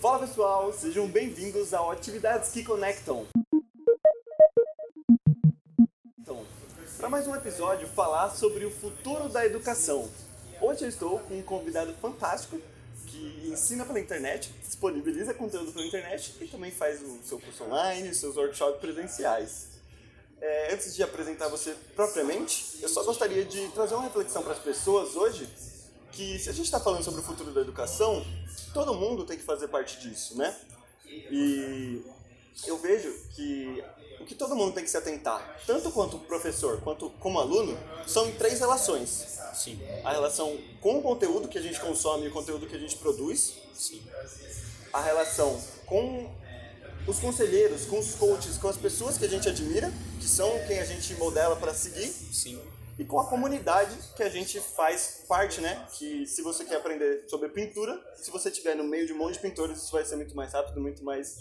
Fala pessoal, sejam bem-vindos ao Atividades que Conectam. Então, para mais um episódio falar sobre o futuro da educação. Hoje eu estou com um convidado fantástico que ensina pela internet, disponibiliza conteúdo pela internet e também faz o seu curso online, seus workshops presenciais. É, antes de apresentar você propriamente, eu só gostaria de trazer uma reflexão para as pessoas hoje que se a gente está falando sobre o futuro da educação, todo mundo tem que fazer parte disso, né? E eu vejo que o que todo mundo tem que se atentar, tanto quanto professor quanto como aluno, são em três relações. Sim. A relação com o conteúdo que a gente consome e o conteúdo que a gente produz. Sim. A relação com os conselheiros, com os coaches, com as pessoas que a gente admira, que são quem a gente modela para seguir. Sim. E com a comunidade que a gente faz parte, né? Que se você quer aprender sobre pintura, se você estiver no meio de um monte de pintores, isso vai ser muito mais rápido, muito mais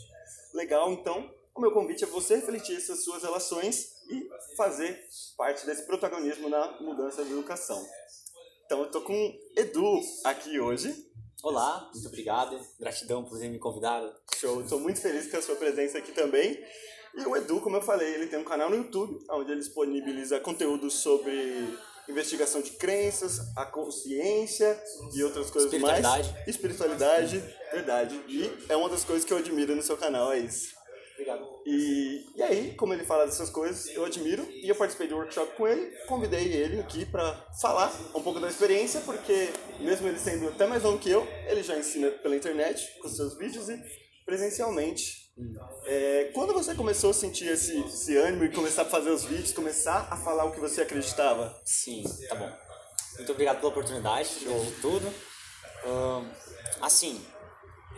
legal. Então, o meu convite é você refletir essas suas relações e fazer parte desse protagonismo na mudança da educação. Então, eu tô com Edu aqui hoje. Olá, muito obrigado. Gratidão por ter me convidado. Show, estou muito feliz com a sua presença aqui também. E o Edu, como eu falei, ele tem um canal no YouTube, onde ele disponibiliza conteúdo sobre investigação de crenças, a consciência e outras coisas mais. Espiritualidade. Espiritualidade, verdade. E é uma das coisas que eu admiro no seu canal, é isso. Obrigado. E, e aí, como ele fala dessas coisas, eu admiro e eu participei do workshop com ele, convidei ele aqui para falar um pouco da experiência, porque mesmo ele sendo até mais novo que eu, ele já ensina pela internet, com seus vídeos e presencialmente. É, quando você começou a sentir esse, esse ânimo e começar a fazer os vídeos, começar a falar o que você acreditava? Sim, tá bom. Muito obrigado pela oportunidade, de tudo. Assim,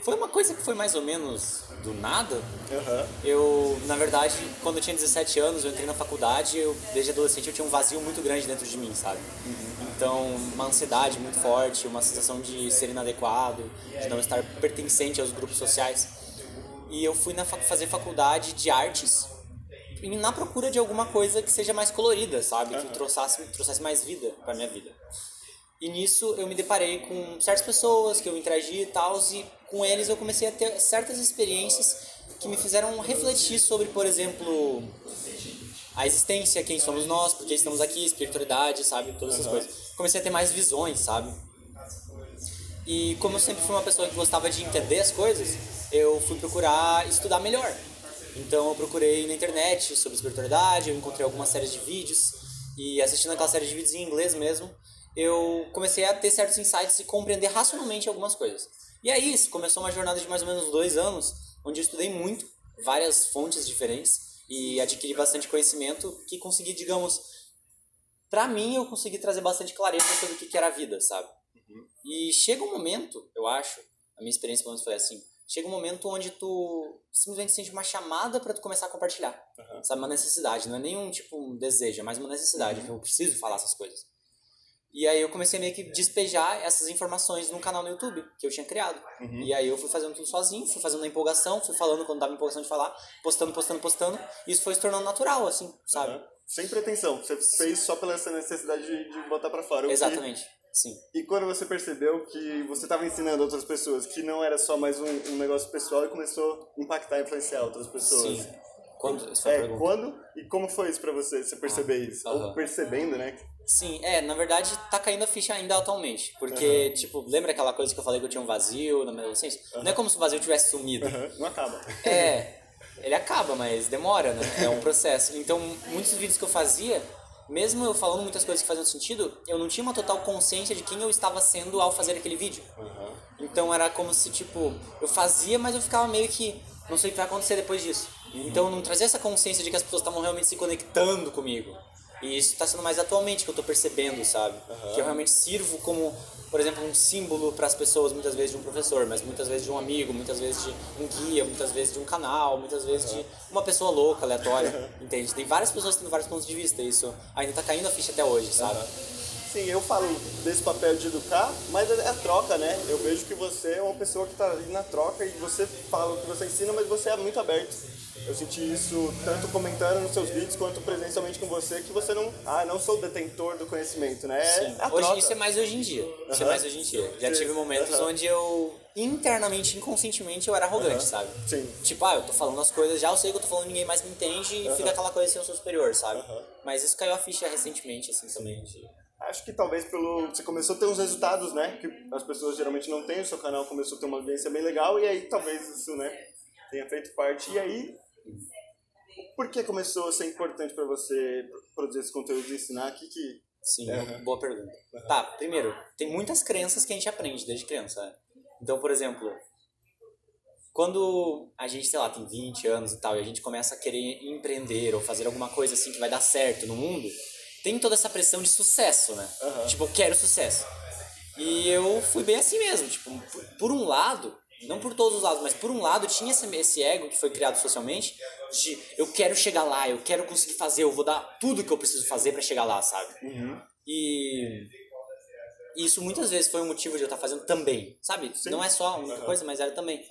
foi uma coisa que foi mais ou menos do nada. Aham. Eu, na verdade, quando eu tinha 17 anos, eu entrei na faculdade, eu, desde adolescente eu tinha um vazio muito grande dentro de mim, sabe? Então, uma ansiedade muito forte, uma sensação de ser inadequado, de não estar pertencente aos grupos sociais. E eu fui na fa- fazer faculdade de artes e na procura de alguma coisa que seja mais colorida, sabe? Que trouxesse, trouxesse mais vida pra minha vida. E nisso eu me deparei com certas pessoas que eu interagi e tal, e com eles eu comecei a ter certas experiências que me fizeram refletir sobre, por exemplo, a existência, quem somos nós, por que estamos aqui, espiritualidade, sabe? Todas essas coisas. Comecei a ter mais visões, sabe? E como eu sempre fui uma pessoa que gostava de entender as coisas, eu fui procurar estudar melhor. Então eu procurei na internet sobre espiritualidade, eu encontrei algumas séries de vídeos e assistindo aquela série de vídeos em inglês mesmo, eu comecei a ter certos insights e compreender racionalmente algumas coisas. E aí isso começou uma jornada de mais ou menos dois anos, onde eu estudei muito, várias fontes diferentes e adquiri bastante conhecimento que consegui, digamos, pra mim eu consegui trazer bastante clareza sobre o que era a vida, sabe? E chega um momento, eu acho, a minha experiência pelo menos foi assim, chega um momento onde tu simplesmente sente uma chamada pra tu começar a compartilhar, Aham. sabe? Uma necessidade, não é nenhum tipo um desejo, é mais uma necessidade, que eu preciso falar essas coisas. E aí eu comecei meio que despejar essas informações num canal no YouTube que eu tinha criado. E aí eu fui fazendo tudo sozinho, fui fazendo na empolgação, fui falando quando dava empolgação de falar, postando, postando, postando, e isso foi se tornando natural, assim, sabe? Aham. Sem pretensão, você fez só pela essa necessidade de, de botar pra fora. o que- Exatamente, sim. E quando você percebeu que você estava ensinando outras pessoas, que não era só mais um, um negócio pessoal e começou a impactar e influenciar outras pessoas. Sim. Quando, essa É, pergunta. quando e como foi isso pra você, você perceber isso? Ou aham. percebendo, né? Sim, é, na verdade tá caindo a ficha ainda atualmente. Porque, tipo, lembra aquela coisa que eu falei que eu tinha um vazio na minha adolescência? Não é como se o vazio tivesse sumido. Não acaba. É, ele acaba, mas demora, né? É um processo. Então, muitos vídeos que eu fazia, mesmo eu falando muitas coisas que faziam sentido, eu não tinha uma total consciência de quem eu estava sendo ao fazer aquele vídeo. Então era como se, tipo, eu fazia, mas eu ficava meio que. Não sei o que vai acontecer depois disso. Então eu não trazia essa consciência de que as pessoas estavam realmente se conectando comigo. E isso está sendo mais atualmente que eu tô percebendo, sabe? Que eu realmente sirvo como, por exemplo, um símbolo para as pessoas, muitas vezes de um professor, mas muitas vezes de um amigo, muitas vezes de um guia, muitas vezes de um canal, muitas vezes de uma pessoa louca, aleatória, entende? Tem várias pessoas tendo vários pontos de vista, e isso ainda tá caindo a ficha até hoje, sabe? Sim, eu falo desse papel de educar, mas é a troca, né? Eu vejo que você é uma pessoa que está ali na troca e você fala o que você ensina, mas você é muito aberto Eu senti isso tanto comentando nos seus vídeos quanto presencialmente com você, que você não. Ah, não sou detentor do conhecimento, né? Sim. É a Hoje, isso é mais hoje em dia. Isso é mais hoje em dia. Já tive momentos Aham. onde eu, internamente, inconscientemente, eu era arrogante, sabe? Sim. Tipo, ah, eu tô falando as coisas, já eu sei que eu tô falando, ninguém mais me entende e fica aquela coisa assim, eu sou superior, sabe? Mas isso caiu a ficha recentemente, assim, também. Acho que talvez pelo. Você começou a ter uns resultados, né? Que as pessoas geralmente não têm, o seu canal começou a ter uma audiência bem legal, e aí talvez isso, né, tenha feito parte. E aí. Por que começou a ser importante pra você produzir esse conteúdo e ensinar? O que que. Sim, boa pergunta. Tá, primeiro, tem muitas crenças que a gente aprende desde criança. né? Então, por exemplo, quando a gente, sei lá, tem 20 anos e tal, e a gente começa a querer empreender ou fazer alguma coisa assim que vai dar certo no mundo, tem toda essa pressão de sucesso, né? Aham. Tipo, eu quero sucesso. E eu fui bem assim mesmo, tipo, por um lado, não por todos os lados, mas por um lado tinha esse, ego que foi criado socialmente de eu quero chegar lá, eu quero conseguir fazer, eu vou dar tudo que eu preciso fazer pra chegar lá, sabe? E isso muitas vezes foi um motivo de eu estar fazendo também, sabe? Não é só a única Aham. coisa, mas era também.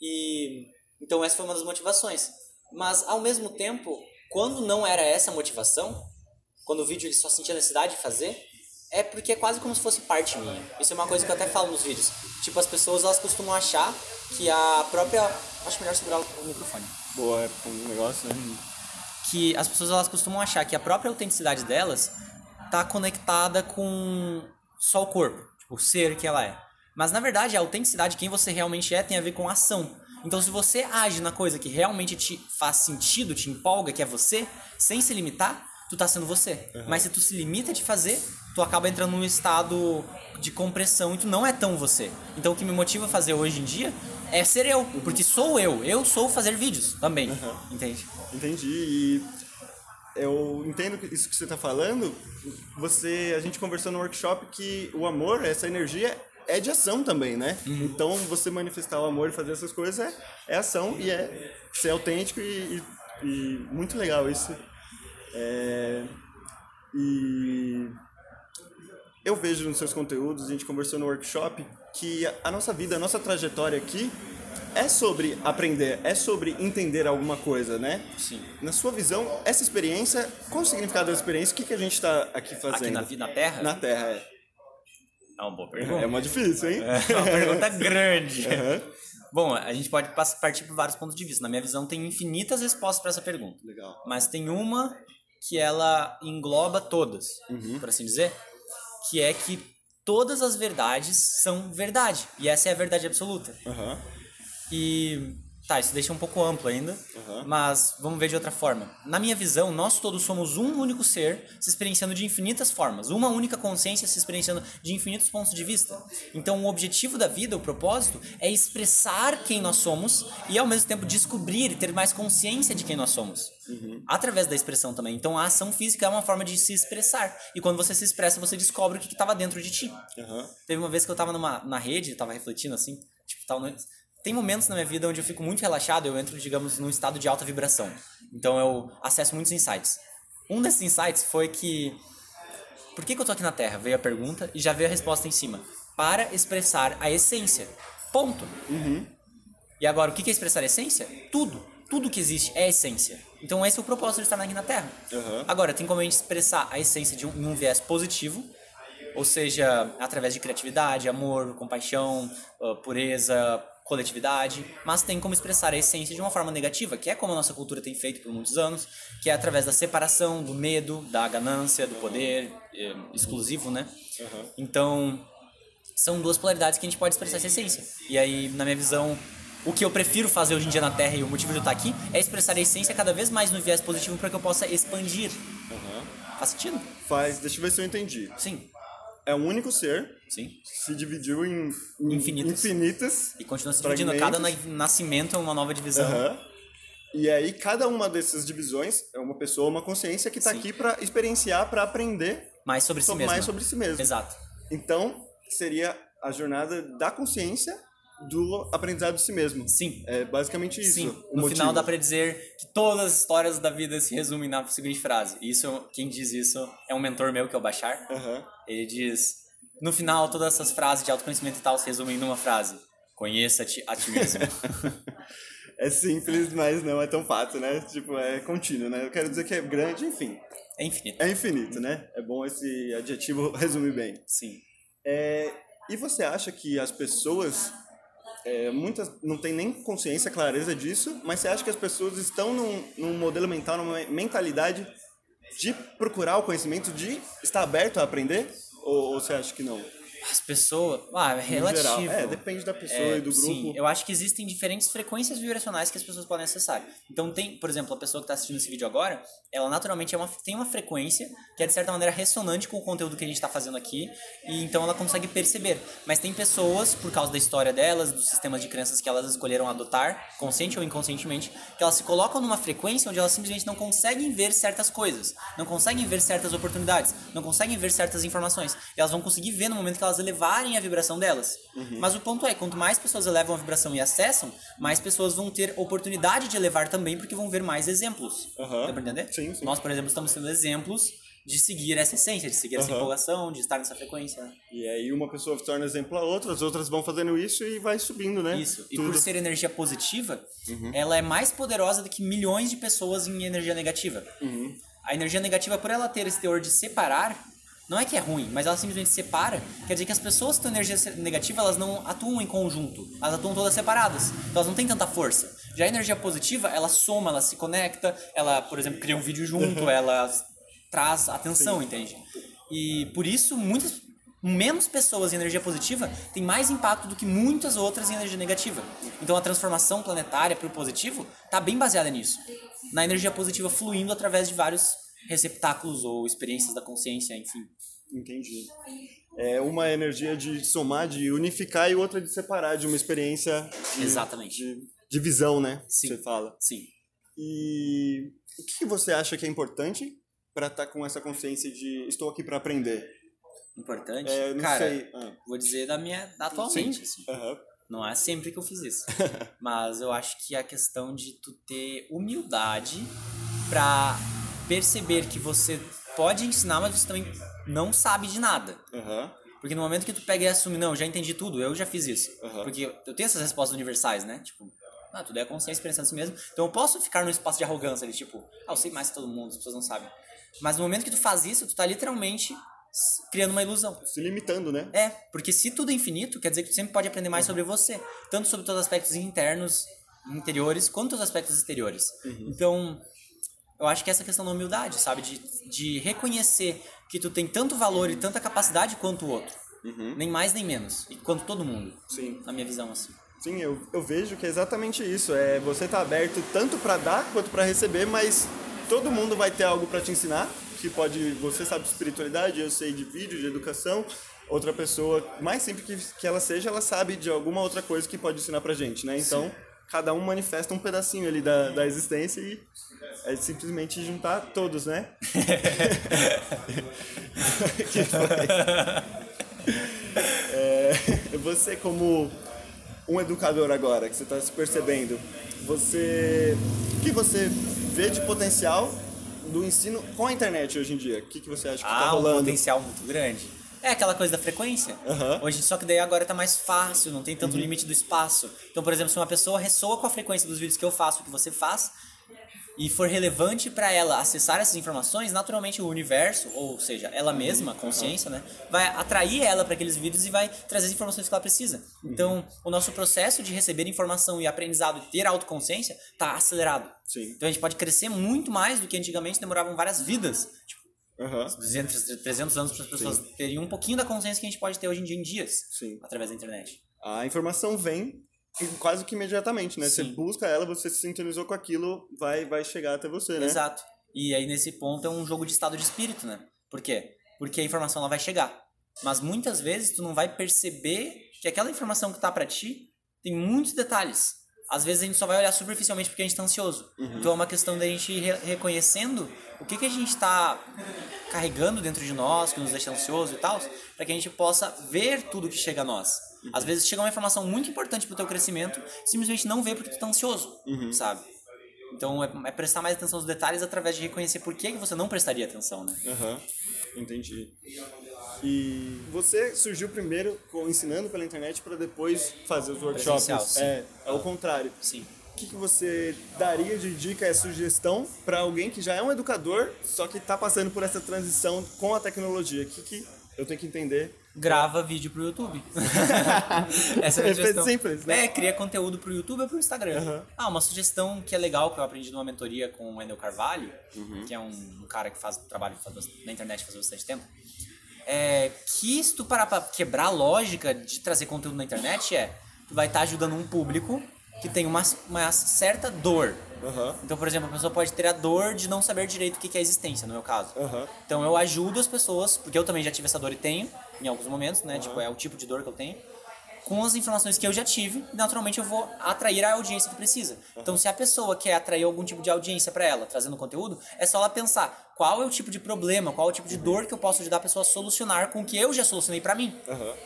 E então essa foi uma das motivações. Mas ao mesmo tempo, quando não era essa a motivação, quando o vídeo ele só sentia necessidade de fazer, é porque é quase como se fosse parte minha. Isso é uma coisa que eu até falo nos vídeos. Tipo, as pessoas elas costumam achar que a própria. Acho melhor segurar o microfone Boa, é um negócio, né? que as pessoas elas costumam achar que a própria autenticidade delas tá conectada com só o corpo, tipo, o ser que ela é. Mas na verdade, a autenticidade, quem você realmente é, tem a ver com a ação. Então, se você age na coisa que realmente te faz sentido, te empolga, que é você, sem se limitar, tu tá sendo você. Mas se tu se limita de fazer, tu acaba entrando num estado de compressão e tu não é tão você. Então, o que me motiva a fazer hoje em dia é ser eu, porque sou eu. Eu sou fazer vídeos também, entende? Entendi. E eu entendo isso que você está falando. Você, a gente conversou no workshop que o amor, essa energia, é de ação também, né? Então, você manifestar o amor e fazer essas coisas é, é ação e é ser autêntico e, e- e muito legal isso. É, e eu vejo nos seus conteúdos, a gente conversou no workshop, que a- nossa vida, a nossa trajetória aqui é sobre aprender, é sobre entender alguma coisa, né? Sim. Na sua visão, essa experiência, qual o significado da experiência? O que, que a gente está aqui fazendo? Aqui na, na Terra? Na Terra, é. É uma boa É pergunta. uma difícil, hein? É uma pergunta grande. Aham. Bom, a gente pode partir por vários pontos de vista. Na minha visão, tem infinitas respostas para essa pergunta. Legal. Mas tem uma que ela engloba todas, por assim dizer, que é que todas as verdades são verdade. E essa é a verdade absoluta. Aham. E tá, isso deixa um pouco amplo ainda, Aham. mas vamos ver de outra forma. Na minha visão, nós todos somos um único ser se experienciando de infinitas formas, uma única consciência se experienciando de infinitos pontos de vista. Então, o objetivo da vida, o propósito, é expressar quem nós somos e ao mesmo tempo descobrir, ter mais consciência de quem nós somos. Através da expressão também. Então, a ação física é uma forma de se expressar. E quando você se expressa, você descobre o que estava dentro de ti. Aham. Teve uma vez que eu tava numa, na rede, tava refletindo assim, tipo, tal, né? Tem momentos na minha vida onde eu fico muito relaxado, eu entro, digamos, num estado de alta vibração. Então eu acesso muitos insights. Um desses insights foi que por que, que eu tô aqui na Terra? Veio a pergunta e já veio a resposta em cima. Para expressar a essência. Ponto. E agora, o que é expressar a essência? Tudo. Tudo que existe é essência. Então esse é o propósito de estar aqui na Terra. Aham. Agora, tem como a gente expressar a essência de um, em um viés positivo, ou seja, através de criatividade, amor, compaixão, ah, pureza, coletividade, mas tem como expressar a essência de uma forma negativa, que é como a nossa cultura tem feito por muitos anos, que é através da separação, do medo, da ganância, do poder eh, exclusivo, né? Então, são duas polaridades que a gente pode expressar essa essência. E aí, na minha visão, o que eu prefiro fazer hoje em dia na Terra e o motivo de eu estar aqui é expressar a essência cada vez mais no viés positivo para que eu possa expandir. Faz sentido? Faz, deixa eu ver se eu entendi. Sim. É um único ser, Sim. se dividiu em, em Infinitas. infinitas. E continua se dividindo. Cada nascimento é uma nova divisão. E aí, cada uma dessas divisões é uma pessoa, uma consciência que está aqui para experienciar, para aprender Mais sobre si mesmo. mais sobre si mesmo. Exato. Então, seria a jornada da consciência do aprendizado de si mesmo. Sim. É basicamente isso. Sim, o no motivo. final dá pra dizer que todas as histórias da vida se resumem na seguinte frase. Isso, quem diz isso é um mentor meu, que é o Bachar. Aham. Ele diz: no final, todas essas frases de autoconhecimento e tal se resumem numa frase: conheça-te a ti mesmo. é simples, mas não é tão fácil, né? Tipo, é contínuo, né? Eu quero dizer que é grande, enfim. É infinito. É infinito, né? É bom esse adjetivo resumir bem. Sim. É, e você acha que as pessoas, é, muitas não têm nem consciência, clareza disso, mas você acha que as pessoas estão num, num modelo mental, numa mentalidade de procurar o conhecimento, de estar aberto a aprender? Ou, ou você acha que não? As pessoas. Ah, é relativo. geral. É, depende da pessoa É, e do grupo. Sim, eu acho que existem diferentes frequências vibracionais que as pessoas podem acessar. Então tem, por exemplo, a pessoa que está assistindo esse vídeo agora, ela naturalmente é uma, tem uma frequência que é de certa maneira ressonante com o conteúdo que a gente está fazendo aqui, e então ela consegue perceber. Mas tem pessoas, por causa da história delas, dos sistemas de crenças que elas escolheram adotar, consciente ou inconscientemente, que elas se colocam numa frequência onde elas simplesmente não conseguem ver certas coisas, não conseguem ver certas oportunidades, não conseguem ver certas informações. E elas vão conseguir ver no momento que elas elevarem a vibração delas. Mas o ponto é, quanto mais pessoas elevam a vibração e acessam, mais pessoas vão ter oportunidade de elevar também, porque vão ver mais exemplos. Aham. Dá pra entender? Sim, sim. Nós, por exemplo, estamos sendo exemplos de seguir essa essência, de seguir essa Aham. empolgação, de estar nessa frequência. né? E aí uma pessoa se torna exemplo a outra, as outras vão fazendo isso e vai subindo, né? Isso. E Tudo. Uhum. por ser energia positiva, ela é mais poderosa do que milhões de pessoas em energia negativa. Uhum. A energia negativa, por ela ter esse teor de separar, não é que é ruim, mas ela simplesmente separa. Quer dizer que as pessoas que têm energia negativa, elas não atuam em conjunto. Elas atuam todas separadas. Então elas não têm tanta força. Já a energia positiva, ela soma, ela se conecta, ela, por exemplo, cria um vídeo junto, ela traz atenção, entende? E por isso, muitas menos pessoas em energia positiva têm mais impacto do que muitas outras em energia negativa. Então a transformação planetária para o positivo está bem baseada nisso. Na energia positiva fluindo através de vários receptáculos ou experiências da consciência, enfim. Entendi. É uma energia de somar, de unificar e outra de separar, de uma experiência de, Exatamente. de, de visão, né? Sim. Você fala. Sim. E o que você acha que é importante para estar com essa consciência de estou aqui para aprender? Importante. É, não Cara, sei. Ah, vou dizer da minha atualmente, assim. aham. Não é sempre que eu fiz isso. Mas eu acho que a questão de tu ter humildade pra perceber que você pode ensinar, mas você também não sabe de nada. Aham. Porque no momento que tu pega e assume, não, eu já entendi tudo, eu já fiz isso. Aham. Porque eu tenho essas respostas universais, né? Tipo, ah, tudo é consciência pensando em si mesmo. Então eu posso ficar num espaço de arrogância ali, tipo, ah, eu sei mais que todo mundo, as pessoas não sabem. Mas no momento que tu faz isso, tu tá literalmente criando uma ilusão. Se limitando, né? É, porque se tudo é infinito, quer dizer que tu sempre pode aprender mais sobre você. Tanto sobre teus aspectos internos, interiores, quanto os aspectos exteriores. Então, eu acho que essa questão da humildade, sabe? De, de reconhecer que tu tem tanto valor e tanta capacidade quanto o outro. Nem mais nem menos. E quanto todo mundo. Sim. Na minha visão, assim. Sim, eu, eu vejo que é exatamente isso. É você tá aberto tanto para dar quanto para receber, mas todo mundo vai ter algo para te ensinar. Que pode, você sabe de espiritualidade, eu sei de vídeo, de educação. Outra pessoa, mais simples que, que ela seja, ela sabe de alguma outra coisa que pode ensinar pra gente, né? Então, cada um manifesta um pedacinho ali da, da existência e é simplesmente juntar todos, né? que foi? É, você como um educador agora, que você está se percebendo, você, o que você vê de potencial do ensino com a internet hoje em dia? O que, que você acha que Ah, um rolando? potencial muito grande. É aquela coisa da frequência. Uhum. Hoje, só que daí agora tá mais fácil, não tem tanto limite do espaço. Então, por exemplo, se uma pessoa ressoa com a frequência dos vídeos que eu faço, que você faz, e for relevante para ela acessar essas informações, naturalmente o universo, ou seja, ela mesma, a consciência, né, vai atrair ela para aqueles vídeos e vai trazer as informações que ela precisa. Então, o nosso processo de receber informação e aprendizado e ter autoconsciência tá acelerado. Sim. Então a gente pode crescer muito mais do que antigamente demoravam várias vidas. Tipo, Aham. 200, 300 anos para as pessoas terem um pouquinho da consciência que a gente pode ter hoje em dia em dias, Sim. através da internet. A informação vem quase que imediatamente, né? Você Sim. busca ela, você se sintonizou com aquilo, vai, vai chegar até você, né? Exato. E aí nesse ponto é um jogo de estado de espírito, né? Por quê? Porque a informação ela vai chegar. Mas muitas vezes tu não vai perceber que aquela informação que tá para ti tem muitos detalhes. Às vezes a gente só vai olhar superficialmente porque a gente tá ansioso. Então é uma questão da gente ir re- reconhecendo o que, que a gente tá carregando dentro de nós, que nos deixa ansioso e tal, para que a gente possa ver tudo que chega a nós. Às vezes chega uma informação muito importante pro teu crescimento, simplesmente não vê porque tu tá ansioso, sabe? Então é, é prestar mais atenção aos detalhes através de reconhecer por que, que você não prestaria atenção, né? Aham, entendi. E você surgiu primeiro com- ensinando pela internet para depois fazer os workshops. É, é o contrário. Sim. que, que você daria de dica, é sugestão para alguém que já é um educador, só que está passando por essa transição com a tecnologia? O que, que eu tenho que entender? Grava vídeo pro YouTube. essa é a minha sugestão. simples, né? É, cria conteúdo pro YouTube ou pro Instagram. Uhum. Ah, uma sugestão que é legal, que eu aprendi numa mentoria com o Wendel Carvalho, que é um, um cara que faz trabalho faz, na internet faz bastante tempo. É, que se tu parar pra quebrar a lógica de trazer conteúdo na internet é, tu vai estar tá ajudando um público que tem uma, uma certa dor. Uhum. Então, por exemplo, a pessoa pode ter a dor de não saber direito o que é existência, no meu caso. Uhum. Então, eu ajudo as pessoas, porque eu também já tive essa dor e tenho, em alguns momentos, né? Uhum. Tipo, é o tipo de dor que eu tenho. Com as informações que eu já tive, naturalmente eu vou atrair a audiência que precisa. Então, se a pessoa quer atrair algum tipo de audiência para ela, trazendo conteúdo, é só ela pensar qual é o tipo de problema, qual é o tipo de dor que eu posso ajudar a pessoa a solucionar com o que eu já solucionei para mim.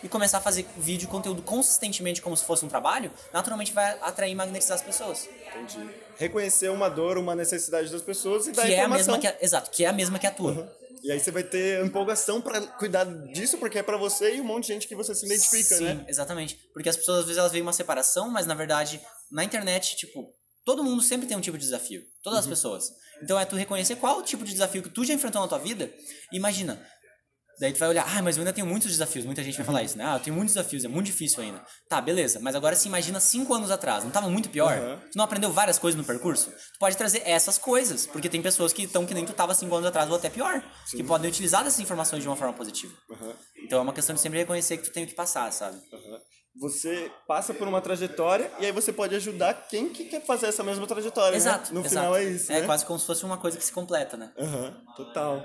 E começar a fazer vídeo e conteúdo consistentemente como se fosse um trabalho, naturalmente vai atrair e magnetizar as pessoas. Entendi. Reconhecer uma dor, uma necessidade das pessoas e dar que informação. É a mesma que a, exato, que é a mesma que a tua. E aí você vai ter empolgação para cuidar disso, porque é para você e um monte de gente que você se identifica, Sim, né? Sim, exatamente. Porque as pessoas às vezes elas veem uma separação, mas na verdade, na internet, tipo, todo mundo sempre tem um tipo de desafio. Todas uhum. as pessoas. Então é tu reconhecer qual o tipo de desafio que tu já enfrentou na tua vida. Imagina, Daí tu vai olhar, ah, mas eu ainda tenho muitos desafios. Muita gente vai falar isso, né? Ah, eu tenho muitos desafios, é muito difícil ainda. Tá, beleza. Mas agora se imagina cinco anos atrás, não tava muito pior? Uhum. Tu não aprendeu várias coisas no percurso? Tu pode trazer essas coisas, porque tem pessoas que estão que nem tu tava cinco anos atrás ou até pior, Sim. que podem utilizar essas informações de uma forma positiva. Uhum. Então é uma questão de sempre reconhecer que tu tem que passar, sabe? Uhum. Você passa por uma trajetória e aí você pode ajudar quem que quer fazer essa mesma trajetória. Exato. Né? No exato. final é isso. É né? quase como se fosse uma coisa que se completa, né? Aham, total.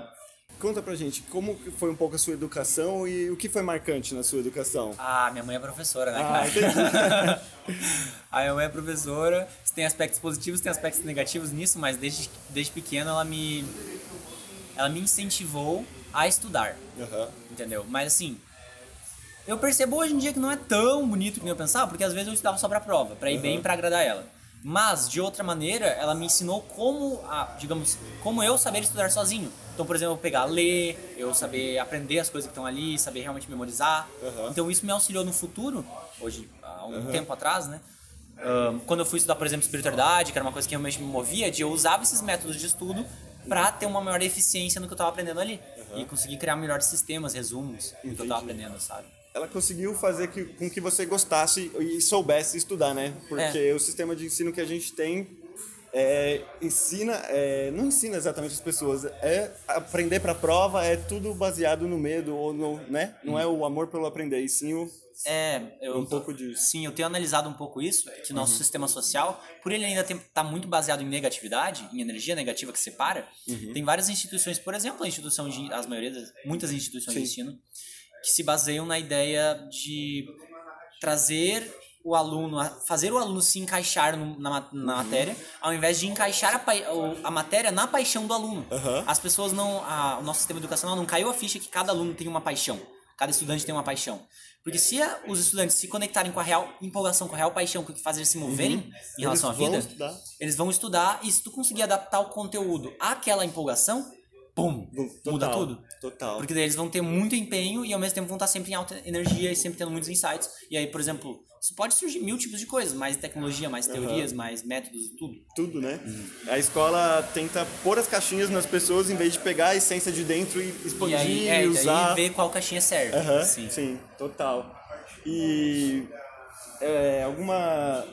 Conta pra gente, como foi um pouco a sua educação e o que foi marcante na sua educação? Ah, minha mãe é professora, né, Ah, cara? a minha mãe é professora, tem aspectos positivos, tem aspectos negativos nisso, mas desde, desde pequena ela me, ela me incentivou a estudar, Aham. entendeu? Mas assim, eu percebo hoje em dia que não é tão bonito que eu pensava, porque às vezes eu estudava só pra prova, pra ir bem e pra agradar ela. Mas, de outra maneira, ela me ensinou como, a, digamos, como eu saber estudar sozinho. Então, por exemplo, eu pegar, ler, eu saber aprender as coisas que estão ali, saber realmente memorizar. Uhum. Então, isso me auxiliou no futuro, hoje, há um uhum. tempo atrás, né? Um, quando eu fui estudar, por exemplo, espiritualidade, que era uma coisa que realmente me movia, de eu usava esses métodos de estudo para ter uma maior eficiência no que eu estava aprendendo ali. Uhum. E conseguir criar melhores sistemas, resumos, do que eu estava aprendendo, sabe? Ela conseguiu fazer que, com que você gostasse e soubesse estudar, né? Porque é. o sistema de ensino que a gente tem é, ensina, é, não ensina exatamente as pessoas, é aprender para prova, é tudo baseado no medo ou no, né? Não é o amor pelo aprender, e sim o é, eu um pouco disso. Sim, eu tenho analisado um pouco isso, que nosso uhum. sistema social, por ele ainda estar tá muito baseado em negatividade, em energia negativa que separa, uhum. tem várias instituições, por exemplo, a instituição de, as maioria das, muitas instituições sim. de ensino, que se baseiam na ideia de trazer o aluno, fazer o aluno se encaixar no, na, na uhum. matéria, ao invés de encaixar a, a matéria na paixão do aluno. Uhum. As pessoas não, a, o nosso sistema educacional não caiu a ficha que cada aluno tem uma paixão, cada estudante tem uma paixão. Porque se a, os estudantes se conectarem com a real empolgação, com a real paixão, com o que faz eles se moverem uhum. em relação eles à vida, eles vão estudar e se tu conseguir adaptar o conteúdo àquela empolgação, pum, Total, muda tudo. Total. Porque daí eles vão ter muito empenho e ao mesmo tempo vão estar sempre em alta energia e sempre tendo muitos insights. E aí, por exemplo, isso pode surgir mil tipos de coisas, mais tecnologia, mais teorias, uhum. mais métodos, tudo. Tudo, né? Uhum. A escola tenta pôr as caixinhas nas pessoas em vez de pegar a essência de dentro e expandir e, aí, é, e usar. E ver qual caixinha serve. Uhum. Sim. Sim, total. E é, alguma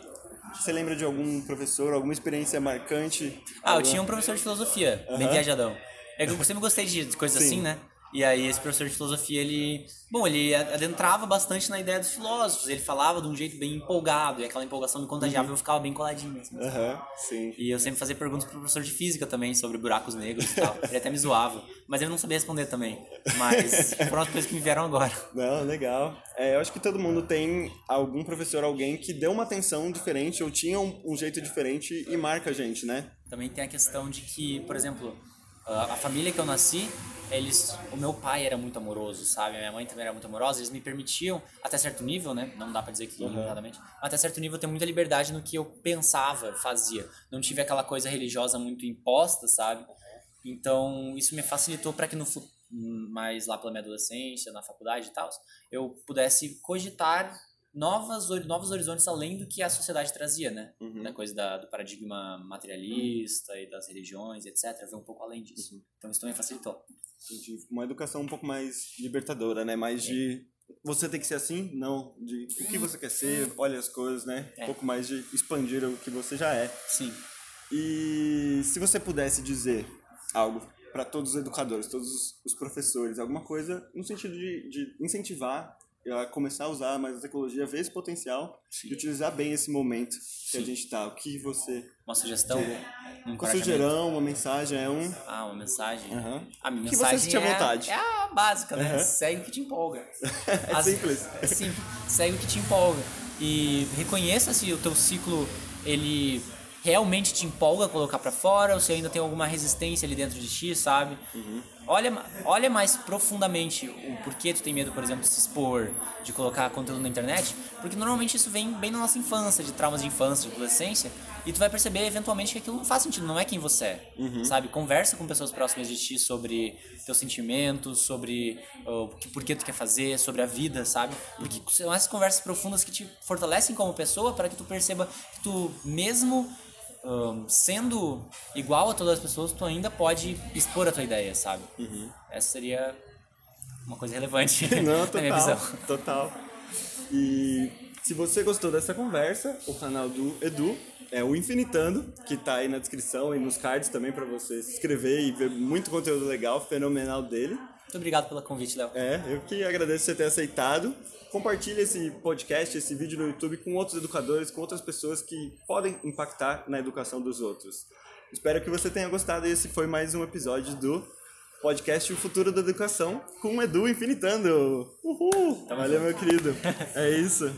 você lembra de algum professor, alguma experiência marcante? Ah, eu tinha um professor de filosofia, bem viajadão. É que eu sempre gostei de coisas Sim. assim, né? E aí esse professor de filosofia, ele... Bom, ele adentrava bastante na ideia dos filósofos. Ele falava de um jeito bem empolgado. E aquela empolgação me contagiava e eu ficava bem coladinho. Assim, Aham, sim. E eu sempre fazia perguntas pro professor de física também, sobre buracos negros e tal. Ele até me zoava. Mas ele não sabia responder também. Mas foram as coisas que me vieram agora. Não, legal. É, eu acho que todo mundo tem algum professor, alguém que deu uma atenção diferente ou tinha um, um jeito diferente e marca a gente, né? Também tem a questão de que, por exemplo, a família que eu nasci, eles, o meu pai era muito amoroso, sabe? Minha mãe também era muito amorosa. Eles me permitiam, até certo nível, né? Não dá pra dizer que Uhum. limitadamente, mas até certo nível tenho muita liberdade no que eu pensava, fazia. Não tive aquela coisa religiosa muito imposta, sabe? Então isso me facilitou para que no mais lá pela minha adolescência, na faculdade e tal, eu pudesse cogitar novas, novos horizontes além do que a sociedade trazia, né? Uhum. Da coisa da, do paradigma materialista e das religiões, etc. Ver um pouco além disso. Uhum. Então isso também facilitou. Entendi. Uma educação um pouco mais libertadora, né? Mais de você tem que ser assim, não. De o que você quer ser, olha as coisas, né? Um É. pouco mais de expandir o que você já é. Sim. E se você pudesse dizer algo para todos os educadores, todos os- os professores, alguma coisa no sentido de, de incentivar a começar a usar mais a tecnologia, ver esse potencial Sim. de utilizar bem esse momento que a Sim. gente está. O que você. Uma sugestão, um Com encorajamento. sugerão, uma mensagem, é um. Ah, uma mensagem. Aham. A minha Que você mensagem à é, vontade. é a básica, né? Aham. Segue o que te empolga. É simples. É simples. Segue o que te empolga. E reconheça se o teu ciclo, ele realmente te empolga a colocar pra fora ou se ainda tem alguma resistência ali dentro de ti, sabe? Olha, olha mais profundamente o porquê tu tem medo, por exemplo, de se expor, de colocar conteúdo na internet, porque normalmente isso vem bem na nossa infância, de traumas de infância, de adolescência, e tu vai perceber eventualmente que aquilo não faz sentido, não é quem você é, sabe? Conversa com pessoas próximas de ti sobre teus sentimentos, sobre o que, por que tu quer fazer, sobre a vida, sabe? Porque são essas conversas profundas que te fortalecem como pessoa para que tu perceba que tu mesmo ahn, sendo igual a todas as pessoas, tu ainda pode expor a tua ideia, sabe? Essa seria uma coisa relevante Não, na minha visão. total, total. E se você gostou dessa conversa, o canal do Edu é o Infinitando, que tá aí na descrição e nos cards também para você se inscrever e ver muito conteúdo legal, fenomenal dele. Muito obrigado pelo convite, Léo. É, eu que agradeço você ter aceitado. Compartilhe esse podcast, esse vídeo no YouTube com outros educadores, com outras pessoas que podem impactar na educação dos outros. Espero que você tenha gostado. Esse foi mais um episódio do podcast O Futuro da Educação com o Edu Infinitando. Uhul! Valeu, meu querido. É isso.